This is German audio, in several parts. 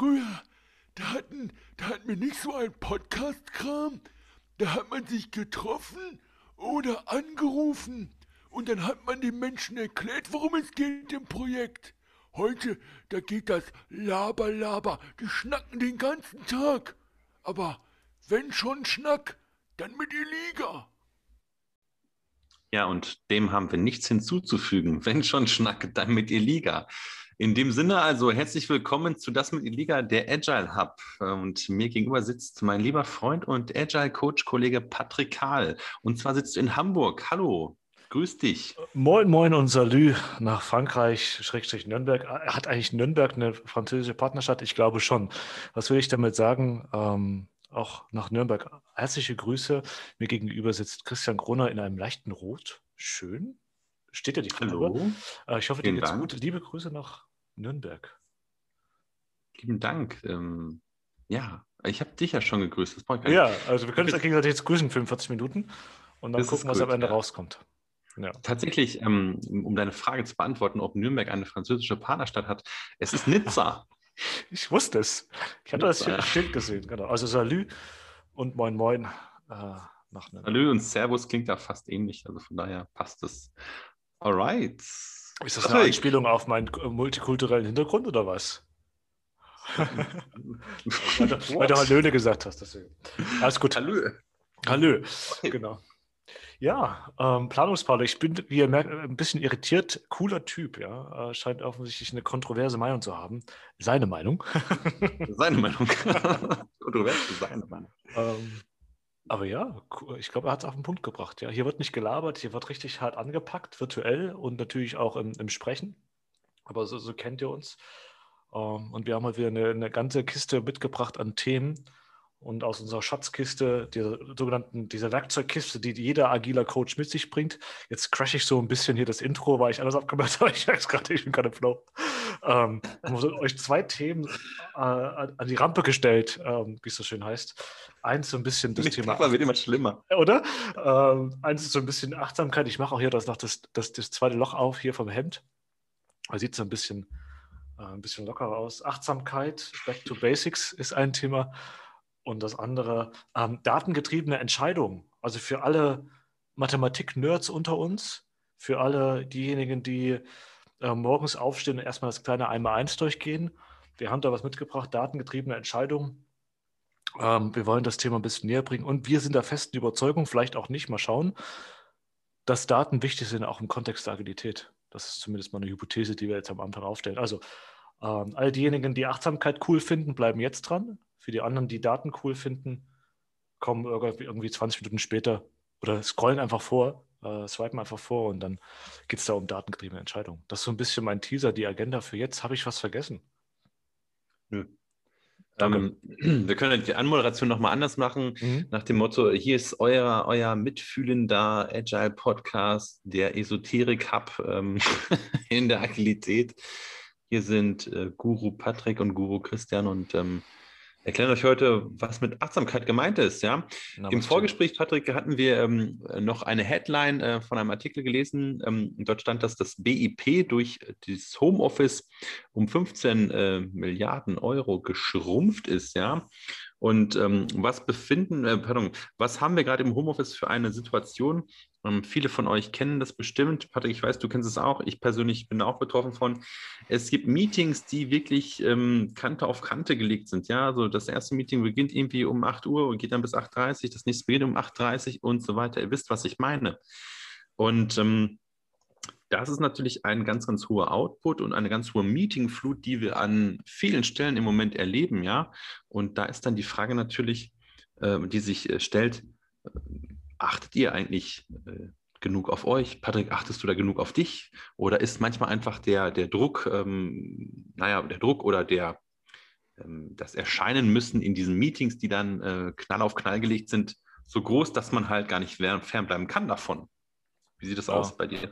früher, da hatten, da hatten wir nicht so ein Podcast-Kram. Da hat man sich getroffen oder angerufen und dann hat man den Menschen erklärt, worum es geht im Projekt. Heute, da geht das Laber, Laber, die schnacken den ganzen Tag. Aber wenn schon Schnack, dann mit Liga. Ja, und dem haben wir nichts hinzuzufügen. Wenn schon Schnack, dann mit Liga. In dem Sinne also herzlich willkommen zu Das mit Liga, der Agile Hub. Und mir gegenüber sitzt mein lieber Freund und Agile Coach Kollege Patrick Kahl. Und zwar sitzt du in Hamburg. Hallo. Grüß dich. Moin, moin und Salü nach Frankreich, Schrägstrich Nürnberg. Hat eigentlich Nürnberg eine französische Partnerstadt? Ich glaube schon. Was will ich damit sagen? Ähm, auch nach Nürnberg. Herzliche Grüße. Mir gegenüber sitzt Christian Groner in einem leichten Rot. Schön. Steht ja die Hallo. Äh, ich hoffe, dir geht's gut. Liebe Grüße nach Nürnberg. Lieben Dank. Ähm, ja, ich habe dich ja schon gegrüßt. ja, also wir können uns ja gegenseitig jetzt grüßen, 45 Minuten und dann das gucken, was am Ende ja. rauskommt. Ja. Tatsächlich, ähm, um deine Frage zu beantworten, ob Nürnberg eine französische Partnerstadt hat, es ist Nizza. Ich wusste es. Ich hatte das Schild gesehen, genau. Also Salü und Moin Moin äh, nach Salü und Servus klingt da fast ähnlich, also von daher passt es. Alright. Ist das eine Anspielung auf meinen multikulturellen Hintergrund oder was? weil, du, weil du Hallöle gesagt hast. Deswegen. Alles gut. Hallö. Hallö, genau. Ja, ähm, Planungspartner. Ich bin, wie ihr merkt, ein bisschen irritiert. Cooler Typ, ja. Äh, scheint offensichtlich eine kontroverse Meinung zu haben. Seine Meinung. seine Meinung. Kontroverse, seine Meinung. Ähm, aber ja, ich glaube, er hat es auf den Punkt gebracht. Ja. Hier wird nicht gelabert, hier wird richtig hart angepackt, virtuell und natürlich auch im, im Sprechen. Aber so, so, kennt ihr uns. Ähm, und wir haben halt wieder eine, eine ganze Kiste mitgebracht an Themen und aus unserer Schatzkiste, dieser sogenannten, dieser Werkzeugkiste, die jeder agiler Coach mit sich bringt. Jetzt crash ich so ein bisschen hier das Intro, weil ich alles abgemacht habe. Ich weiß gerade, ich bin gerade im Flow. Ähm, euch zwei Themen äh, an die Rampe gestellt, ähm, wie es so schön heißt. Eins so ein bisschen das Mit Thema. Papa wird immer schlimmer. Oder? Ähm, eins ist so ein bisschen Achtsamkeit. Ich mache auch hier das, noch das, das, das zweite Loch auf hier vom Hemd. Da sieht so ein bisschen, äh, ein bisschen lockerer aus. Achtsamkeit, Back to Basics ist ein Thema. Und das andere, ähm, datengetriebene Entscheidungen. Also für alle Mathematik-Nerds unter uns, für alle diejenigen, die äh, morgens aufstehen und erstmal das kleine Einmal-Eins durchgehen. Wir haben da was mitgebracht, datengetriebene Entscheidungen. Ähm, wir wollen das Thema ein bisschen näher bringen und wir sind der festen Überzeugung, vielleicht auch nicht, mal schauen, dass Daten wichtig sind, auch im Kontext der Agilität. Das ist zumindest mal eine Hypothese, die wir jetzt am Anfang aufstellen. Also ähm, all diejenigen, die Achtsamkeit cool finden, bleiben jetzt dran. Für die anderen, die Daten cool finden, kommen irgendwie 20 Minuten später oder scrollen einfach vor, äh, swipen einfach vor und dann geht es da um datengetriebene Entscheidungen. Das ist so ein bisschen mein Teaser, die Agenda für jetzt. Habe ich was vergessen? Nö. Ähm, wir können die Anmoderation nochmal anders machen, mhm. nach dem Motto: Hier ist euer, euer mitfühlender Agile Podcast, der Esoterik Hub ähm, in der Agilität. Hier sind äh, Guru Patrick und Guru Christian und ähm, erklären euch heute, was mit Achtsamkeit gemeint ist. Ja? Na, Im Vorgespräch, Patrick, hatten wir ähm, noch eine Headline äh, von einem Artikel gelesen. Ähm, dort stand, dass das BIP durch das Homeoffice um 15 äh, Milliarden Euro geschrumpft ist. Ja? Und ähm, was befinden, äh, pardon, was haben wir gerade im Homeoffice für eine Situation? Ähm, viele von euch kennen das bestimmt. Patrick, ich weiß, du kennst es auch. Ich persönlich bin auch betroffen von. Es gibt Meetings, die wirklich ähm, Kante auf Kante gelegt sind. Ja, also das erste Meeting beginnt irgendwie um 8 Uhr und geht dann bis 8.30 Uhr. Das nächste beginnt um 8.30 Uhr und so weiter. Ihr wisst, was ich meine. Und ähm, das ist natürlich ein ganz, ganz hoher Output und eine ganz hohe Meetingflut, die wir an vielen Stellen im Moment erleben, ja. Und da ist dann die Frage natürlich, äh, die sich äh, stellt, achtet ihr eigentlich äh, genug auf euch? Patrick, achtest du da genug auf dich? Oder ist manchmal einfach der, der Druck, ähm, naja, der Druck oder der, ähm, das Erscheinen müssen in diesen Meetings, die dann äh, knall auf knall gelegt sind, so groß, dass man halt gar nicht fernbleiben kann davon? Wie sieht das ja. aus bei dir?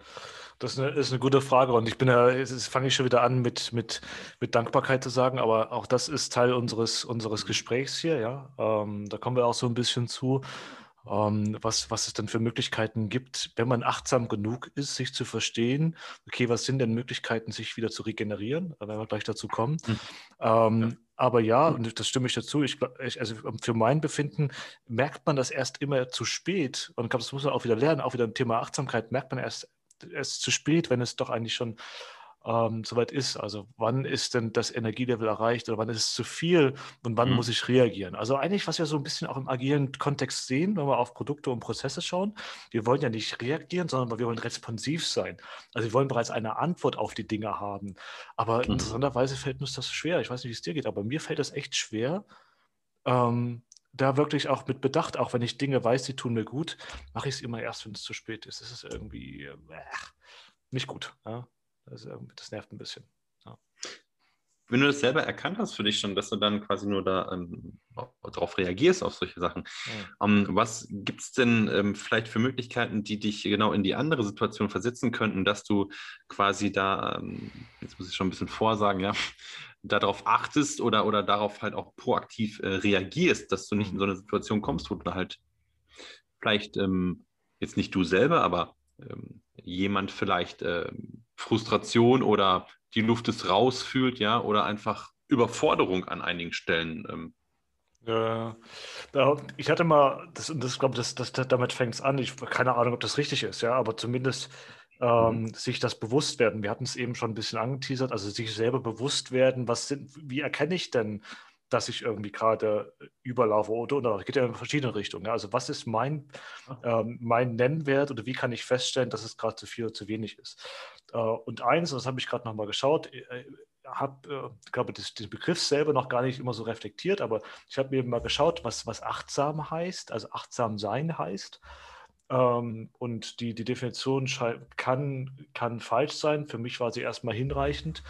Das ist eine, ist eine, gute Frage und ich bin ja, jetzt fange ich schon wieder an mit, mit, mit Dankbarkeit zu sagen, aber auch das ist Teil unseres, unseres Gesprächs hier, ja. Ähm, da kommen wir auch so ein bisschen zu, was, was es denn für Möglichkeiten gibt, wenn man achtsam genug ist, sich zu verstehen, okay, was sind denn Möglichkeiten, sich wieder zu regenerieren, da werden wir gleich dazu kommen. Mhm. Ähm, ja. Aber ja, und das stimme ich dazu. Ich, ich, also für mein Befinden merkt man das erst immer zu spät. Und ich glaube, das muss man auch wieder lernen. Auch wieder im Thema Achtsamkeit merkt man erst, erst zu spät, wenn es doch eigentlich schon ähm, soweit ist. Also wann ist denn das Energielevel erreicht oder wann ist es zu viel und wann mhm. muss ich reagieren? Also eigentlich, was wir so ein bisschen auch im agilen Kontext sehen, wenn wir auf Produkte und Prozesse schauen, wir wollen ja nicht reagieren, sondern wir wollen responsiv sein. Also wir wollen bereits eine Antwort auf die Dinge haben. Aber mhm. interessanterweise fällt uns das schwer. Ich weiß nicht, wie es dir geht, aber mir fällt das echt schwer. Ähm, da wirklich auch mit Bedacht, auch wenn ich Dinge weiß, die tun mir gut, mache ich es immer erst, wenn es zu spät ist. Es ist irgendwie äh, nicht gut. Ja? Das, das nervt ein bisschen. Ja. Wenn du das selber erkannt hast für dich schon, dass du dann quasi nur da ähm, darauf reagierst, auf solche Sachen, ja. ähm, was gibt es denn ähm, vielleicht für Möglichkeiten, die dich genau in die andere Situation versetzen könnten, dass du quasi da, ähm, jetzt muss ich schon ein bisschen vorsagen, ja, darauf achtest oder, oder darauf halt auch proaktiv äh, reagierst, dass du nicht in mhm. so eine Situation kommst, wo du halt vielleicht ähm, jetzt nicht du selber, aber ähm, jemand vielleicht äh, Frustration oder die Luft ist raus fühlt, ja, oder einfach Überforderung an einigen Stellen. Ähm. Ja, da, ich hatte mal, das, das glaube das, das, damit fängt es an. Ich keine Ahnung, ob das richtig ist, ja, aber zumindest ähm, mhm. sich das bewusst werden. Wir hatten es eben schon ein bisschen angeteasert, also sich selber bewusst werden, was sind, wie erkenne ich denn dass ich irgendwie gerade überlaufe oder, oder es geht ja in verschiedene Richtungen. Ja. Also was ist mein, ähm, mein Nennwert oder wie kann ich feststellen, dass es gerade zu viel oder zu wenig ist? Äh, und eins, das habe ich gerade nochmal geschaut, äh, habe, äh, glaube das, den Begriff selber noch gar nicht immer so reflektiert, aber ich habe mir mal geschaut, was, was achtsam heißt, also achtsam sein heißt. Ähm, und die, die Definition kann, kann falsch sein. Für mich war sie erstmal hinreichend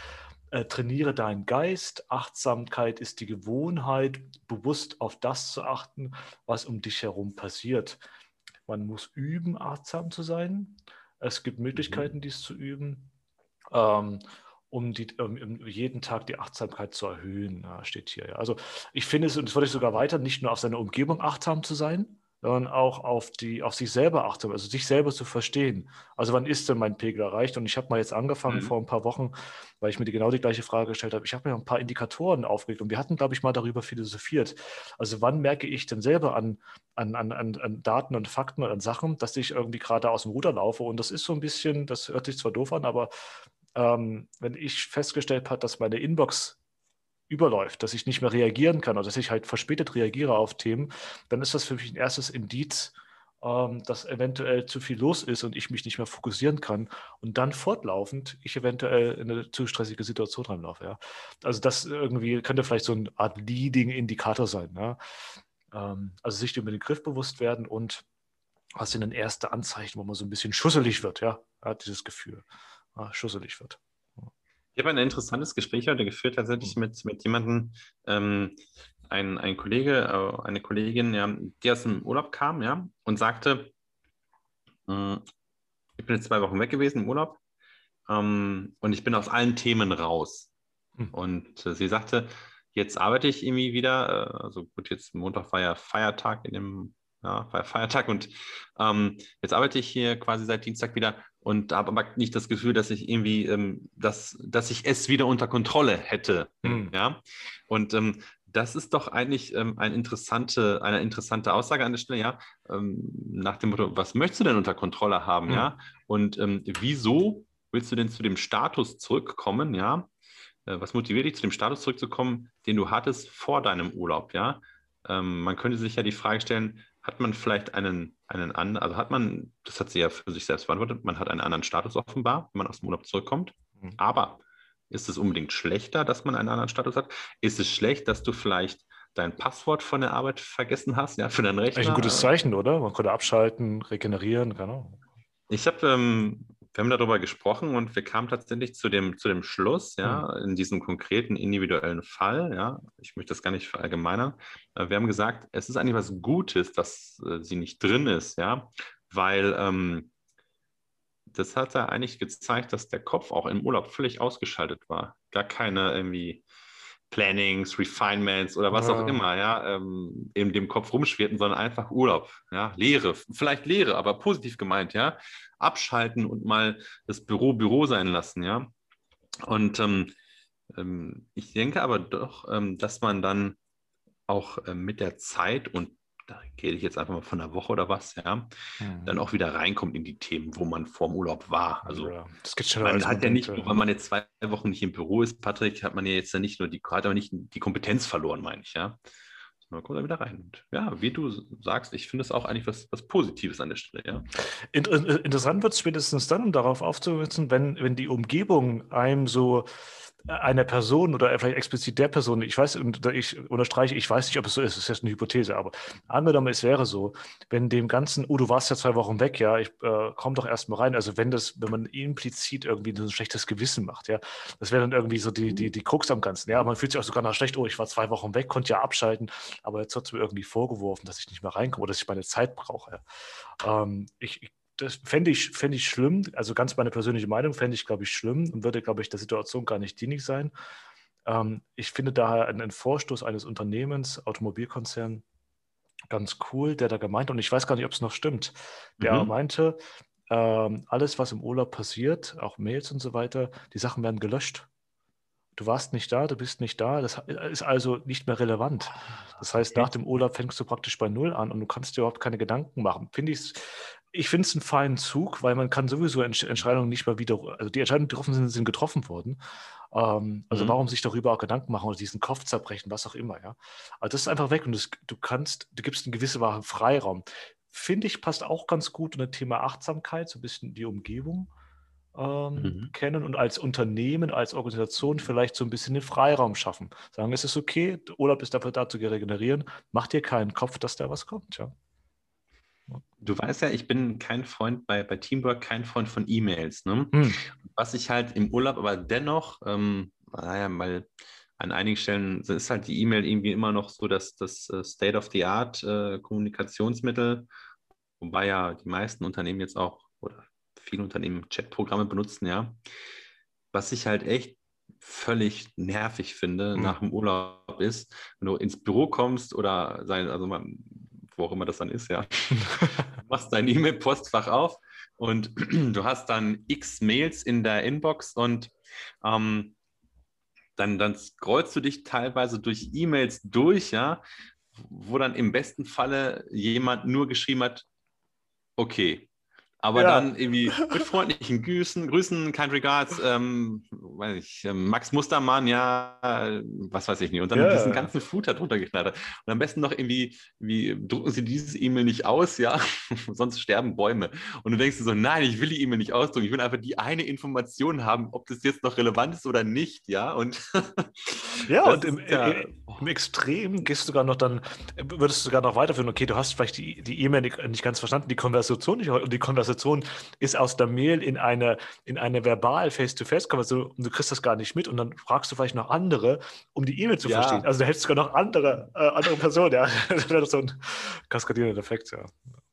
äh, trainiere deinen Geist. Achtsamkeit ist die Gewohnheit, bewusst auf das zu achten, was um dich herum passiert. Man muss üben, achtsam zu sein. Es gibt Möglichkeiten, mhm. dies zu üben, ähm, um, die, um, jeden Tag die Achtsamkeit zu erhöhen, ja, steht hier. Also ich finde es, und das würde ich sogar weiter, nicht nur auf seine Umgebung achtsam zu sein, sondern auch auf, die, auf sich selber achtsam, also sich selber zu verstehen. Also wann ist denn mein Pegel erreicht? Und ich habe mal jetzt angefangen mhm. vor ein paar Wochen, weil ich mir die, genau die gleiche Frage gestellt habe. Ich habe mir ein paar Indikatoren aufgelegt und wir hatten, glaube ich, mal darüber philosophiert. Also wann merke ich denn selber an, an, an, an Daten und Fakten und an Sachen, dass ich irgendwie gerade aus dem Ruder laufe? Und das ist so ein bisschen, das hört sich zwar doof an, aber ähm, wenn ich festgestellt habe, dass meine Inbox überläuft, dass ich nicht mehr reagieren kann oder dass ich halt verspätet reagiere auf Themen, dann ist das für mich ein erstes Indiz, ähm, dass eventuell zu viel los ist und ich mich nicht mehr fokussieren kann und dann fortlaufend ich eventuell in eine zu stressige Situation reinlaufe. Ja? Also das irgendwie könnte vielleicht so eine Art Leading-Indikator sein. Ja? Ähm, also sich über den Griff bewusst werden und was sind dann erste Anzeichen, wo man so ein bisschen schusselig wird, ja, ja dieses Gefühl, ja, schusselig wird. Ich habe ein interessantes Gespräch heute geführt, tatsächlich mit, mit jemandem, ähm, ein, ein Kollege, äh, eine Kollegin, ja, die aus dem Urlaub kam, ja, und sagte, äh, ich bin jetzt zwei Wochen weg gewesen im Urlaub ähm, und ich bin aus allen Themen raus. Hm. Und äh, sie sagte, jetzt arbeite ich irgendwie wieder, äh, also gut, jetzt Montag war ja Feiertag in dem ja, Feiertag und ähm, jetzt arbeite ich hier quasi seit Dienstag wieder und habe aber nicht das Gefühl, dass ich irgendwie, ähm, dass, dass ich es wieder unter Kontrolle hätte. Mhm. Ja. Und ähm, das ist doch eigentlich ähm, eine, interessante, eine interessante Aussage an der Stelle, ja. Ähm, nach dem Motto, was möchtest du denn unter Kontrolle haben, mhm. ja? Und ähm, wieso willst du denn zu dem Status zurückkommen, ja? Äh, was motiviert dich, zu dem Status zurückzukommen, den du hattest vor deinem Urlaub, ja? Ähm, man könnte sich ja die Frage stellen, hat man vielleicht einen, einen anderen, also hat man, das hat sie ja für sich selbst beantwortet, man hat einen anderen Status offenbar, wenn man aus dem Urlaub zurückkommt. Mhm. Aber ist es unbedingt schlechter, dass man einen anderen Status hat? Ist es schlecht, dass du vielleicht dein Passwort von der Arbeit vergessen hast, ja, für deinen Rechner? Eigentlich ein gutes Zeichen, oder? Man könnte abschalten, regenerieren, keine Ahnung. Ich habe ähm, wir haben darüber gesprochen und wir kamen tatsächlich zu dem, zu dem Schluss, ja, mhm. in diesem konkreten individuellen Fall, ja, ich möchte das gar nicht verallgemeinern. Äh, wir haben gesagt, es ist eigentlich was Gutes, dass äh, sie nicht drin ist, ja, weil ähm, das hat ja eigentlich gezeigt, dass der Kopf auch im Urlaub völlig ausgeschaltet war. Gar keine irgendwie Plannings, Refinements oder was ja. auch immer, ja, ähm, in dem Kopf rumschwirrten, sondern einfach Urlaub, ja, Leere, vielleicht Leere, aber positiv gemeint, ja, abschalten und mal das Büro Büro sein lassen, ja. Und ähm, Ähm, ich denke aber doch, ähm, dass man dann auch ähm, mit der Zeit und da gehe ich jetzt einfach mal von einer Woche oder was, ja, mhm. dann auch wieder reinkommt in die Themen, wo man vorm Urlaub war. Also ja, das geht schon man hat ja nicht, weil man jetzt zwei Wochen nicht im Büro ist, Patrick, hat man ja jetzt nicht nur die, hat aber nicht die Kompetenz verloren, meine ich, ja. Man kommt da wieder rein. Und ja, wie du sagst, ich finde es auch eigentlich was, was Positives an der Stelle, ja. Interessant wird es spätestens dann, um darauf aufzusetzen, wenn, wenn die Umgebung einem so einer Person oder vielleicht explizit der Person, ich weiß, und ich unterstreiche, ich weiß nicht, ob es so ist, das ist jetzt eine Hypothese, aber angenommen, es wäre so, wenn dem Ganzen, oh, du warst ja zwei Wochen weg, ja, ich äh, komm doch erstmal rein, also wenn das, wenn man implizit irgendwie so ein schlechtes Gewissen macht, ja, das wäre dann irgendwie so die, die, die Krux am Ganzen, ja, man fühlt sich auch sogar noch schlecht, oh, ich war zwei Wochen weg, konnte ja abschalten, aber jetzt wird mir irgendwie vorgeworfen, dass ich nicht mehr reinkomme oder dass ich meine Zeit brauche. Ja. Ähm, ich, ich das fände ich, fänd ich schlimm, also ganz meine persönliche Meinung, fände ich, glaube ich, schlimm und würde, glaube ich, der Situation gar nicht dienlich sein. Ähm, ich finde daher einen Vorstoß eines Unternehmens, Automobilkonzern, ganz cool, der da gemeint, und ich weiß gar nicht, ob es noch stimmt, der mhm. meinte, ähm, alles, was im Urlaub passiert, auch Mails und so weiter, die Sachen werden gelöscht. Du warst nicht da, du bist nicht da, das ist also nicht mehr relevant. Das heißt, okay. nach dem Urlaub fängst du praktisch bei Null an und du kannst dir überhaupt keine Gedanken machen. Finde ich ich finde es einen feinen Zug, weil man kann sowieso Entscheidungen nicht mehr wieder, also die Entscheidungen, die getroffen sind, sind getroffen worden. Ähm, also mhm. warum sich darüber auch Gedanken machen oder diesen Kopf zerbrechen, was auch immer, ja. Also das ist einfach weg und das, du kannst, du gibst einen gewissen Freiraum. Finde ich, passt auch ganz gut unter Thema Achtsamkeit, so ein bisschen die Umgebung ähm, mhm. kennen und als Unternehmen, als Organisation vielleicht so ein bisschen den Freiraum schaffen. Sagen, es ist okay, Urlaub ist dafür da zu regenerieren, mach dir keinen Kopf, dass da was kommt, ja. Du weißt ja, ich bin kein Freund bei, bei Teamwork, kein Freund von E-Mails. Ne? Hm. Was ich halt im Urlaub aber dennoch, ähm, naja, mal an einigen Stellen ist halt die E-Mail irgendwie immer noch so dass das äh, State-of-the-Art äh, wobei ja die meisten Unternehmen jetzt auch oder viele Unternehmen Chatprogramme benutzen, ja. Was ich halt echt völlig nervig finde mhm. nach dem Urlaub ist, wenn du ins Büro kommst oder sein, also man, wo auch immer das dann ist, ja. du machst dein E-Mail-Postfach auf und du hast dann x Mails in der Inbox und ähm, dann, dann scrollst du dich teilweise durch E-Mails durch, ja, wo dann im besten Falle jemand nur geschrieben hat, okay, aber ja. dann irgendwie mit freundlichen Grüßen, Grüßen, kind regards, ähm, weiß ich, ähm, Max Mustermann, ja, was weiß ich nicht. Und dann ja. diesen ganzen Footer drunter geknallt. Und am besten noch irgendwie, wie drucken Sie dieses E-Mail nicht aus, ja, sonst sterben Bäume. Und du denkst dir so, nein, ich will die E-Mail nicht ausdrucken, ich will einfach die eine Information haben, ob das jetzt noch relevant ist oder nicht, ja. Und ja, und im, ja, im, Extrem gehst du sogar noch dann, würdest du sogar noch weiterführen, okay, du hast vielleicht die E-Mail nicht, nicht ganz verstanden, die Konversation nicht die Konversation Konversation ist aus der Mail in eine, in eine verbal Face-to-Face-Konversation und du kriegst das gar nicht mit und dann fragst du vielleicht noch andere, um die E-Mail zu ja. verstehen. Also du sogar noch andere, äh, andere Personen, ja. Das wäre so ein kaskadierender Effekt, ja.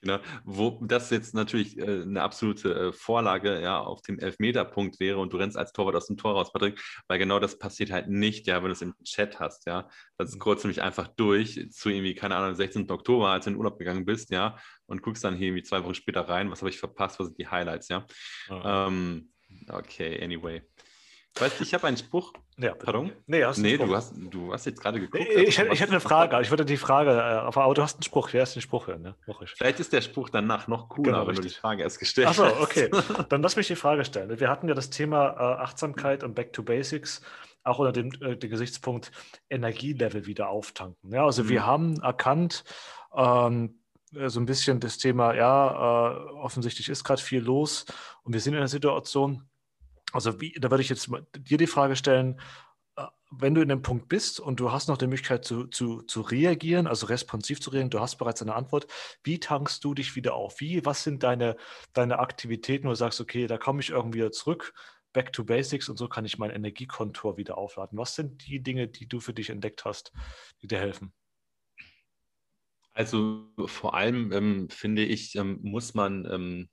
Genau, wo das jetzt natürlich äh, eine absolute äh, Vorlage ja auf dem Elfmeterpunkt wäre und du rennst als Torwart aus dem Tor raus, Patrick, weil genau das passiert halt nicht, ja, wenn du es im Chat hast, ja. Das scrollst du nämlich einfach durch zu irgendwie, keine Ahnung, 16. Oktober, als du in den Urlaub gegangen bist, ja, und guckst dann hier irgendwie zwei Wochen später rein, was habe ich verpasst, was sind die Highlights, ja. Ah. Ähm, okay, anyway. Weißt du, ich habe einen Spruch. Ja, Pardon? Nee, hast nee du, hast, du hast jetzt gerade geguckt. Ich, ich, ich hätte eine Frage, ich würde die Frage, äh, aber du hast einen Spruch, wer ist den Spruch hören? Ne? Vielleicht ist der Spruch danach noch cooler, genau, wenn du die Frage erst gestellt hast. Achso, okay. Dann lass mich die Frage stellen. Wir hatten ja das Thema äh, Achtsamkeit und Back to Basics auch unter dem, äh, dem Gesichtspunkt Energielevel wieder auftanken. Ja, also mhm. wir haben erkannt, ähm, äh, so ein bisschen das Thema, ja, äh, offensichtlich ist gerade viel los und wir sind in einer Situation, also wie, da würde ich jetzt dir die Frage stellen, äh, wenn du in dem Punkt bist und du hast noch die Möglichkeit zu, zu, zu reagieren, also responsiv zu reagieren, du hast bereits eine Antwort, wie tankst du dich wieder auf? Wie, was sind deine, deine Aktivitäten, wo du sagst, okay, da komme ich irgendwie zurück, back to basics und so kann ich mein Energiekontor wieder aufladen. Was sind die Dinge, die du für dich entdeckt hast, die dir helfen? Also vor allem ähm, finde ich, ähm, muss man ähm,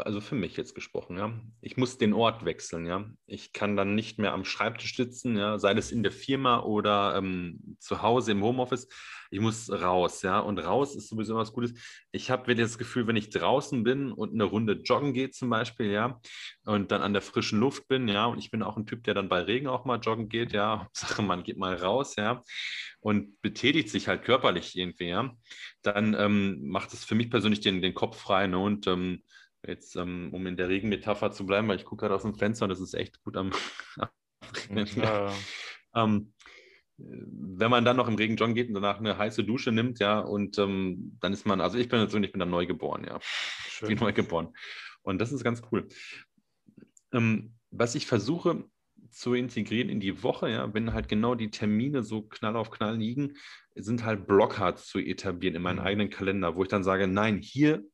also für mich jetzt gesprochen, ja. Ich muss den Ort wechseln, ja. Ich kann dann nicht mehr am Schreibtisch sitzen, ja, sei es in der Firma oder ähm, zu Hause im Homeoffice. Ich muss raus, ja. Und raus ist sowieso was Gutes. Ich habe wirklich das Gefühl, wenn ich draußen bin und eine Runde joggen gehe zum Beispiel, ja, und dann an der frischen Luft bin, ja, und ich bin auch ein Typ, der dann bei Regen auch mal joggen geht, ja. Sache, man geht mal raus, ja, und betätigt sich halt körperlich irgendwie, ja, dann ähm, macht es für mich persönlich den, den Kopf frei, ne? Und ähm, Jetzt, ähm, um in der Regenmetapher zu bleiben, weil ich gucke gerade aus dem Fenster und es ist echt gut am Regnen. Ja. ähm, wenn man dann noch im Regen joggen geht und danach eine heiße Dusche nimmt, ja, und ähm, dann ist man, also ich bin persönlich, ich bin dann neu geboren, ja. Schön. Wie neu geboren. Und das ist ganz cool. Ähm, was ich versuche zu integrieren in die Woche, ja, wenn halt genau die Termine so knall auf knall liegen, sind halt Blockhards zu etablieren in meinen mhm. eigenen Kalender, wo ich dann sage, nein, hier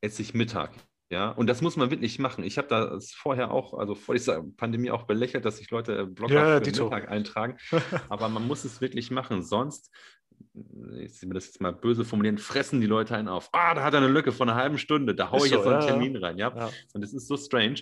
esse ich Mittag. Ja, und das muss man wirklich machen. Ich habe das vorher auch, also vor dieser Pandemie auch belächelt, dass sich Leute äh, Blogger ja, für den Mittag eintragen. Aber man muss es wirklich machen. Sonst, ich will das jetzt mal böse formulieren, fressen die Leute einen auf. Ah, da hat er eine Lücke von einer halben Stunde. Da haue ich so, jetzt so einen ja, Termin rein. Ja? ja. Und das ist so strange.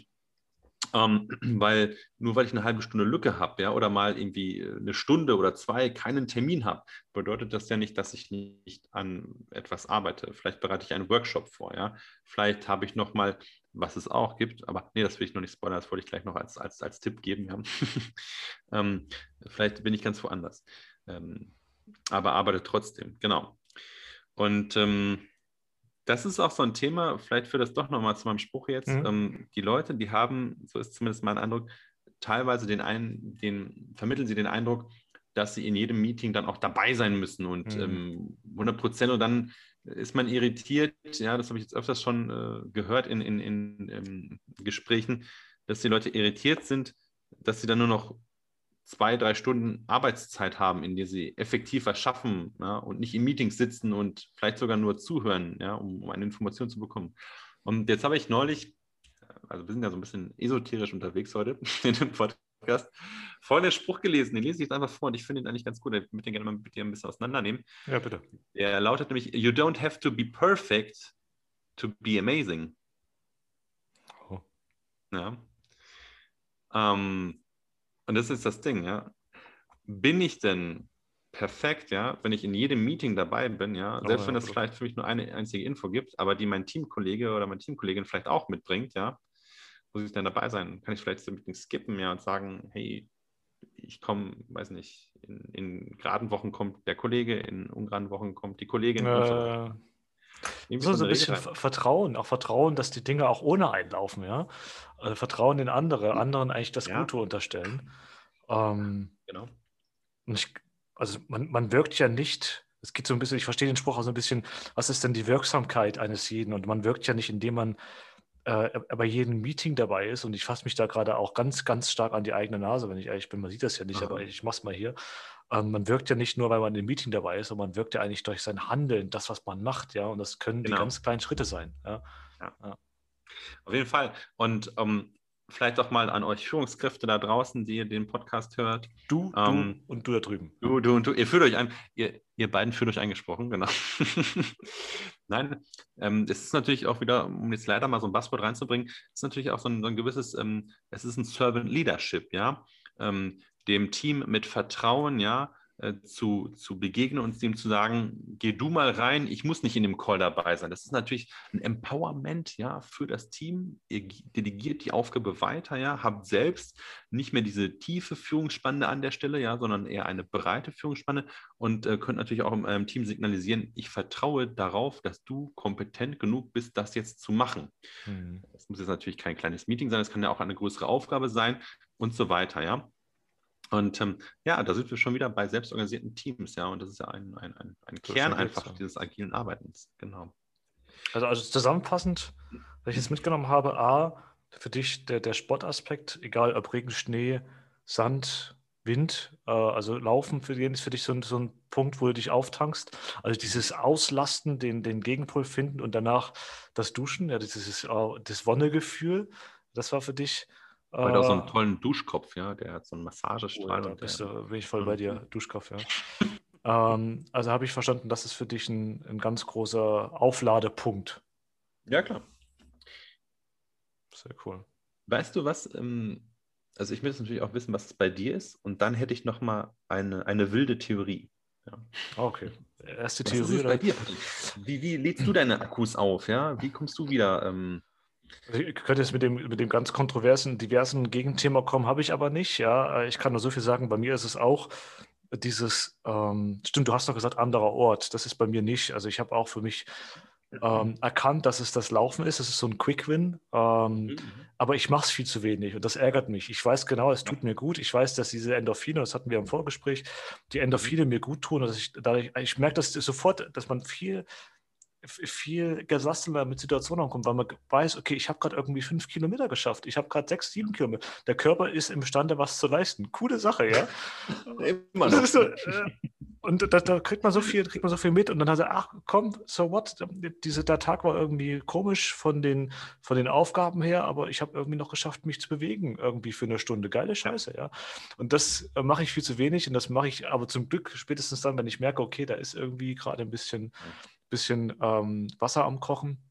Ähm, weil nur weil ich eine halbe Stunde Lücke habe, ja, oder mal irgendwie äh, eine Stunde oder zwei keinen Termin habe, bedeutet das ja nicht, dass ich nicht an etwas arbeite. Vielleicht bereite ich einen Workshop vor, ja. Vielleicht habe ich noch mal, was es auch gibt, aber nee, das will ich noch nicht spoilern, das wollte ich gleich noch als, als, als Tipp geben, ja. ähm, vielleicht bin ich ganz woanders. Ähm, aber arbeite trotzdem, genau. Und ähm, das ist auch so ein Thema, vielleicht führt das doch nochmal zu meinem Spruch jetzt. Mhm. Ähm, die Leute, die haben, so ist zumindest mein Eindruck, teilweise den, einen, den vermitteln sie den Eindruck, dass sie in jedem Meeting dann auch dabei sein müssen und mhm. ähm, 100 Prozent und dann ist man irritiert, ja, das habe ich jetzt öfters schon äh, gehört in, in, in, in Gesprächen, dass die Leute irritiert sind, dass sie dann nur noch zwei, drei Stunden Arbeitszeit haben, in der sie effektiv was schaffen ja, und nicht in Meetings sitzen und vielleicht sogar nur zuhören, ja, um, um eine Information zu bekommen. Und jetzt habe ich neulich, also wir sind ja so ein bisschen esoterisch unterwegs heute in dem Podcast, folgenden Spruch gelesen, den lese ich jetzt einfach vor und ich finde ihn eigentlich ganz gut, ich würde den gerne mal mit dir ein bisschen auseinandernehmen. Ja, bitte. Der lautet nämlich, you don't have to be perfect to be amazing. Oh. Ja. Ähm, und das ist das Ding, ja. Bin ich denn perfekt, ja, wenn ich in jedem Meeting dabei bin, ja, selbst oh, wenn es vielleicht für mich nur eine einzige Info gibt, aber die mein Teamkollege oder meine Teamkollegin vielleicht auch mitbringt, ja, muss ich dann dabei sein? Kann ich vielleicht so Meeting skippen, ja, und sagen, hey, ich komme, weiß nicht, in, in geraden Wochen kommt der Kollege, in ungeraden Wochen kommt die Kollegin. Äh, so, so ein bisschen Vertrauen, auch Vertrauen, dass die Dinge auch ohne einlaufen, ja. Also Vertrauen in andere, anderen eigentlich das ja. Gute unterstellen. Ähm, genau. Und ich, also man, man wirkt ja nicht, es geht so ein bisschen, ich verstehe den Spruch auch so ein bisschen, was ist denn die Wirksamkeit eines jeden? Und man wirkt ja nicht, indem man äh, bei jedem Meeting dabei ist. Und ich fasse mich da gerade auch ganz, ganz stark an die eigene Nase, wenn ich ehrlich bin. Man sieht das ja nicht, Aha. aber ich mache es mal hier. Ähm, man wirkt ja nicht nur, weil man im Meeting dabei ist, sondern man wirkt ja eigentlich durch sein Handeln, das, was man macht, ja. Und das können genau. die ganz kleinen Schritte sein. Ja? Ja. ja. Auf jeden Fall. Und um, ähm, vielleicht auch mal an euch Führungskräfte da draußen, die ihr den Podcast hört. Du, ähm, du und du da drüben. Du, du und du. Ihr fühlt euch ein, ihr, ihr beiden fühlt euch eingesprochen, genau. Nein, ähm, es ist natürlich auch wieder, um jetzt leider mal so ein Buzzword reinzubringen, ist natürlich auch so ein, so ein gewisses, ähm, es ist ein Servant Leadership, ja. Ähm, dem Team mit Vertrauen, ja, zu, zu begegnen und dem zu sagen, geh du mal rein, ich muss nicht in dem Call dabei sein. Das ist natürlich ein Empowerment ja, für das Team. Ihr delegiert die Aufgabe weiter, ja, habt selbst nicht mehr diese tiefe Führungsspanne an der Stelle, ja, sondern eher eine breite Führungsspanne und äh, könnt natürlich auch im ähm, Team signalisieren, ich vertraue darauf, dass du kompetent genug bist, das jetzt zu machen. Mhm. Das muss jetzt natürlich kein kleines Meeting sein, es kann ja auch eine größere Aufgabe sein und so weiter, ja. Und ähm, ja, da sind wir schon wieder bei selbstorganisierten Teams, ja, und das ist ja ein, ein, ein, ein Kern einfach so. dieses agilen Arbeitens, genau. Also, also zusammenfassend, was ich jetzt mitgenommen habe, A, für dich der, der Sportaspekt, egal ob Regen, Schnee, Sand, Wind, äh, also Laufen für den ist für dich so ein, so ein Punkt, wo du dich auftankst. Also dieses Auslasten, den, den Gegenpol finden und danach das Duschen, ja, dieses äh, das Wonnegefühl, das war für dich weil äh, auch so einen tollen Duschkopf, ja, der hat so einen Massagestrahl. Oh, da bist du, bin ich voll bei dir, Duschkopf, ja. ähm, also habe ich verstanden, das ist für dich ein, ein ganz großer Aufladepunkt. Ja, klar. Sehr cool. Weißt du was? Ähm, also ich möchte natürlich auch wissen, was es bei dir ist. Und dann hätte ich noch mal eine, eine wilde Theorie. Ja. Okay. Erste was Theorie. Ist bei dir? Wie, wie lädst du deine Akkus auf? Ja? Wie kommst du wieder? Ähm... Also ich könnte jetzt mit dem, mit dem ganz kontroversen, diversen Gegenthema kommen, habe ich aber nicht. Ja, ich kann nur so viel sagen. Bei mir ist es auch dieses, ähm, stimmt, du hast doch gesagt, anderer Ort. Das ist bei mir nicht. Also ich habe auch für mich ähm, erkannt, dass es das Laufen ist. Es ist so ein Quick-Win. Ähm, mhm. Aber ich mache es viel zu wenig und das ärgert mich. Ich weiß genau, es tut mir gut. Ich weiß, dass diese Endorphine, das hatten wir im Vorgespräch, die Endorphine mhm. mir gut tun. Dass ich, dadurch, ich merke das sofort, dass man viel viel gelassener mit Situationen ankommt, weil man weiß, okay, ich habe gerade irgendwie fünf Kilometer geschafft, ich habe gerade sechs, sieben Kilometer. Der Körper ist imstande, was zu leisten. Coole Sache, ja. Immer noch. So, äh, und da, da, kriegt man so viel, kriegt man so viel mit und dann hat er, ach komm, so what? Diese, der Tag war irgendwie komisch von den, von den Aufgaben her, aber ich habe irgendwie noch geschafft, mich zu bewegen, irgendwie für eine Stunde. Geile Scheiße, ja. Und das äh, mache ich viel zu wenig und das mache ich aber zum Glück spätestens dann, wenn ich merke, okay, da ist irgendwie gerade ein bisschen bisschen ähm, Wasser am Kochen.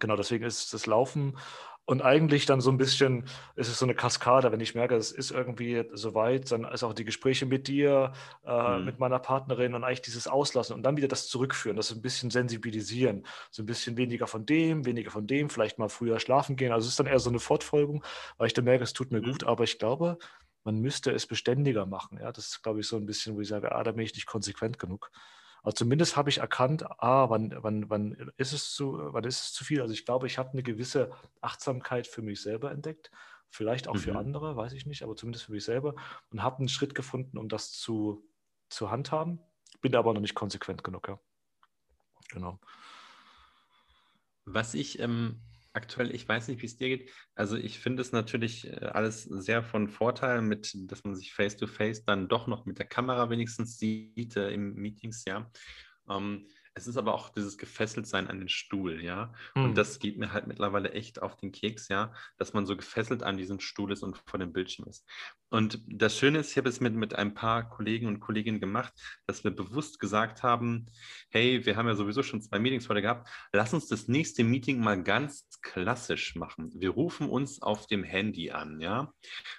Genau, deswegen ist das Laufen und eigentlich dann so ein bisschen, ist es so eine Kaskade, wenn ich merke, es ist irgendwie soweit, dann ist auch die Gespräche mit dir, äh, mhm. mit meiner Partnerin und eigentlich dieses Auslassen und dann wieder das Zurückführen, das ein bisschen sensibilisieren. So ein bisschen weniger von dem, weniger von dem, vielleicht mal früher schlafen gehen. Also es ist dann eher so eine Fortfolgung, weil ich dann merke, es tut mir mhm. gut, aber ich glaube, man müsste es beständiger machen. Ja, das ist, glaube ich, so ein bisschen, wo ich sage, ah, da bin ich nicht konsequent genug. Aber zumindest habe ich erkannt, ah, wann, wann, wann, ist es zu, wann ist es zu viel. Also ich glaube, ich habe eine gewisse Achtsamkeit für mich selber entdeckt, vielleicht auch mhm. für andere, weiß ich nicht, aber zumindest für mich selber und habe einen Schritt gefunden, um das zu, zu handhaben. Bin aber noch nicht konsequent genug, ja. Genau. Was ich ähm, aktuell, ich weiß nicht, wie es dir geht. Also ich finde es natürlich äh, alles sehr von Vorteil, mit, dass man sich face-to-face -face dann doch noch mit der Kamera wenigstens sieht äh, im Meetings, ja. Ähm, es ist aber auch dieses Gefesseltsein an den Stuhl, ja. Mhm. Und hm. das geht mir halt mittlerweile echt auf den Keks, ja, dass man so gefesselt an diesem Stuhl ist und vor dem Bildschirm ist. Und das Schöne ist, ich habe es mit, mit ein paar Kollegen und Kolleginnen gemacht, dass wir bewusst gesagt haben, hey, wir haben ja sowieso schon zwei Meetings heute gehabt, lass uns das nächste Meeting mal ganz klassisch machen. Wir rufen uns auf dem Handy an, ja.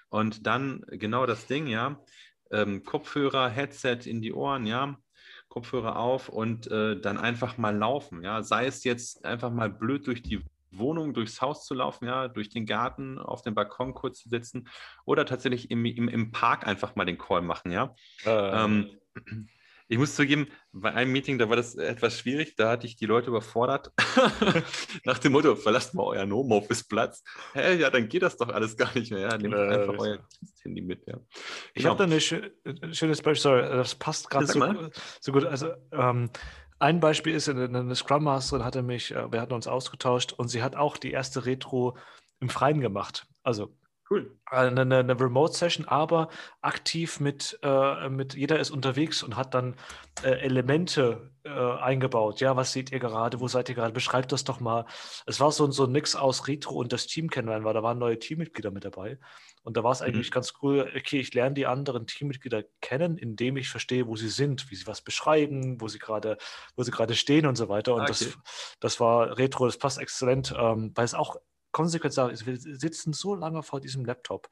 Und dann genau das Ding, ja. Ähm, Kopfhörer, Headset in die Ohren, ja, Kopfhörer auf und äh, dann einfach mal laufen. Ja, sei es jetzt einfach mal blöd durch die Wohnung, durchs Haus zu laufen, ja, durch den Garten, auf dem Balkon kurz zu sitzen oder tatsächlich im, im, im Park einfach mal den Call machen, ja. Äh. Ähm, ich muss zugeben, bei einem Meeting, da war das etwas schwierig, da hatte ich die Leute überfordert. Nach dem Motto, verlasst mal euren Homeoffice-Platz. Hä, ja, dann geht das doch alles gar nicht mehr. Ja, nehmt äh, einfach euer Handy mit. Ja. Ich genau. habe da eine schö schönes Beispiel, sorry, das passt gerade so, so, gut. Also, ähm, ein Beispiel ist, eine Scrum Masterin hatte mich, äh, wir hatten uns ausgetauscht und sie hat auch die erste Retro im Freien gemacht. Also Cool. Eine, eine, eine Remote-Session, aber aktiv mit, äh, mit jeder ist unterwegs und hat dann äh, Elemente äh, eingebaut. Ja, was seht ihr gerade? Wo seid ihr gerade? Beschreibt das doch mal. Es war so, so ein Mix aus Retro und das Team kennenlernen, weil da waren neue Teammitglieder mit dabei. Und da war es mhm. eigentlich ganz cool, okay, ich lerne die anderen Teammitglieder kennen, indem ich verstehe, wo sie sind, wie sie was beschreiben, wo sie gerade, wo sie gerade stehen und so weiter. Und okay. das, das war Retro, das passt exzellent, ähm, weil es auch konsequent sagen, wir sitzen so lange vor diesem Laptop.